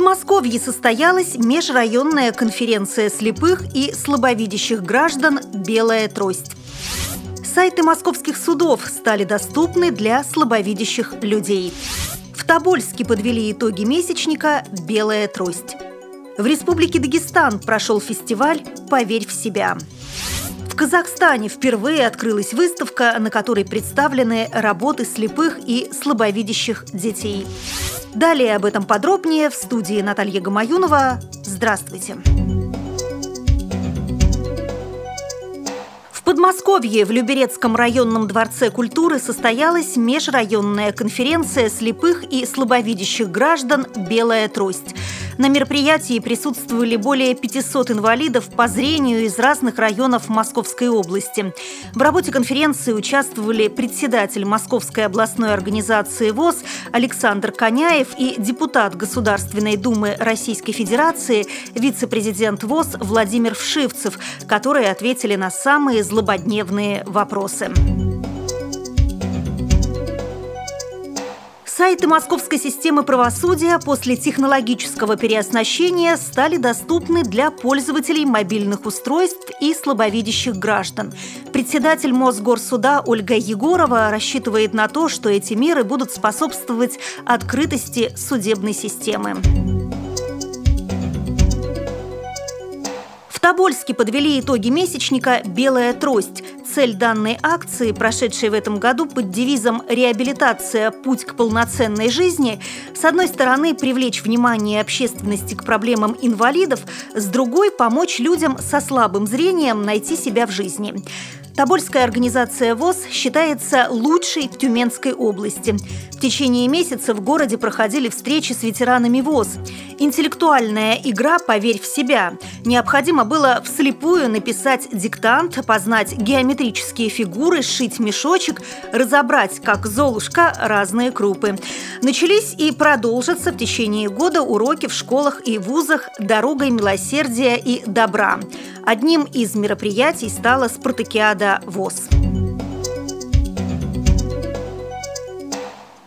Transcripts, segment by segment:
Подмосковье состоялась межрайонная конференция слепых и слабовидящих граждан «Белая трость». Сайты московских судов стали доступны для слабовидящих людей. В Тобольске подвели итоги месячника «Белая трость». В Республике Дагестан прошел фестиваль «Поверь в себя». В Казахстане впервые открылась выставка, на которой представлены работы слепых и слабовидящих детей. Далее об этом подробнее в студии Наталья Гамаюнова. Здравствуйте! В Подмосковье в Люберецком районном дворце культуры состоялась межрайонная конференция слепых и слабовидящих граждан «Белая трость». На мероприятии присутствовали более 500 инвалидов по зрению из разных районов Московской области. В работе конференции участвовали председатель Московской областной организации ВОЗ Александр Коняев и депутат Государственной Думы Российской Федерации, вице-президент ВОЗ Владимир Вшивцев, которые ответили на самые злободневные вопросы. Сайты Московской системы правосудия после технологического переоснащения стали доступны для пользователей мобильных устройств и слабовидящих граждан. Председатель Мосгорсуда Ольга Егорова рассчитывает на то, что эти меры будут способствовать открытости судебной системы. В Тобольске подвели итоги месячника «Белая трость». Цель данной акции, прошедшей в этом году под девизом «Реабилитация. Путь к полноценной жизни», с одной стороны, привлечь внимание общественности к проблемам инвалидов, с другой – помочь людям со слабым зрением найти себя в жизни. Тобольская организация ВОЗ считается лучшей в Тюменской области. В течение месяца в городе проходили встречи с ветеранами ВОЗ. Интеллектуальная игра «Поверь в себя». Необходимо было вслепую написать диктант, познать геометрические фигуры, сшить мешочек, разобрать, как Золушка, разные крупы. Начались и продолжатся в течение года уроки в школах и вузах «Дорогой милосердия и добра». Одним из мероприятий стала спартакиада ВОЗ.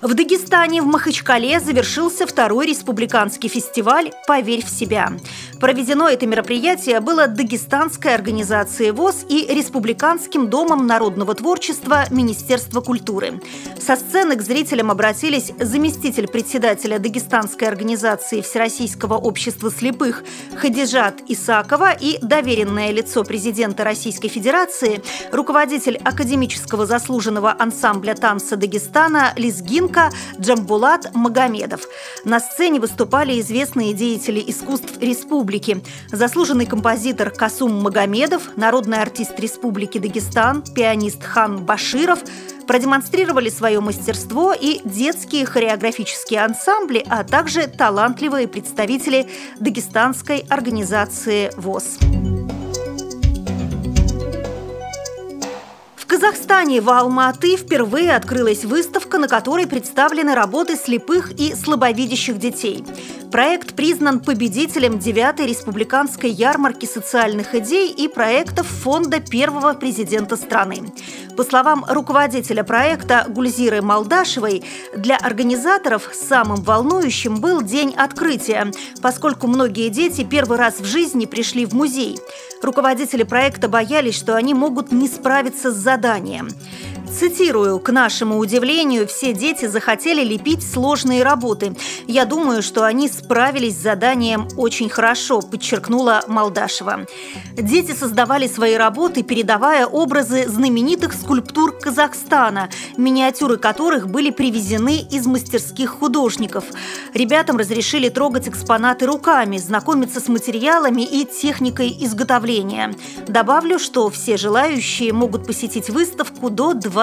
В Дагестане в Махачкале завершился второй республиканский фестиваль «Поверь в себя». Проведено это мероприятие было Дагестанской организацией ВОЗ и Республиканским домом народного творчества Министерства культуры. Со сцены к зрителям обратились заместитель председателя Дагестанской организации Всероссийского общества слепых Хадижат Исакова и доверенное лицо президента Российской Федерации, руководитель академического заслуженного ансамбля танца Дагестана Лизгинка Джамбулат Магомедов. На сцене выступали известные деятели искусств республики республики. Заслуженный композитор Касум Магомедов, народный артист Республики Дагестан, пианист Хан Баширов продемонстрировали свое мастерство и детские хореографические ансамбли, а также талантливые представители дагестанской организации ВОЗ. В Казахстане в Алма-Аты впервые открылась выставка, на которой представлены работы слепых и слабовидящих детей. Проект признан победителем 9-й республиканской ярмарки социальных идей и проектов фонда первого президента страны. По словам руководителя проекта Гульзиры Малдашевой, для организаторов самым волнующим был день открытия, поскольку многие дети первый раз в жизни пришли в музей. Руководители проекта боялись, что они могут не справиться с заданием. Цитирую, «К нашему удивлению, все дети захотели лепить сложные работы. Я думаю, что они справились с заданием очень хорошо», подчеркнула Малдашева. Дети создавали свои работы, передавая образы знаменитых скульптур Казахстана, миниатюры которых были привезены из мастерских художников. Ребятам разрешили трогать экспонаты руками, знакомиться с материалами и техникой изготовления. Добавлю, что все желающие могут посетить выставку до 20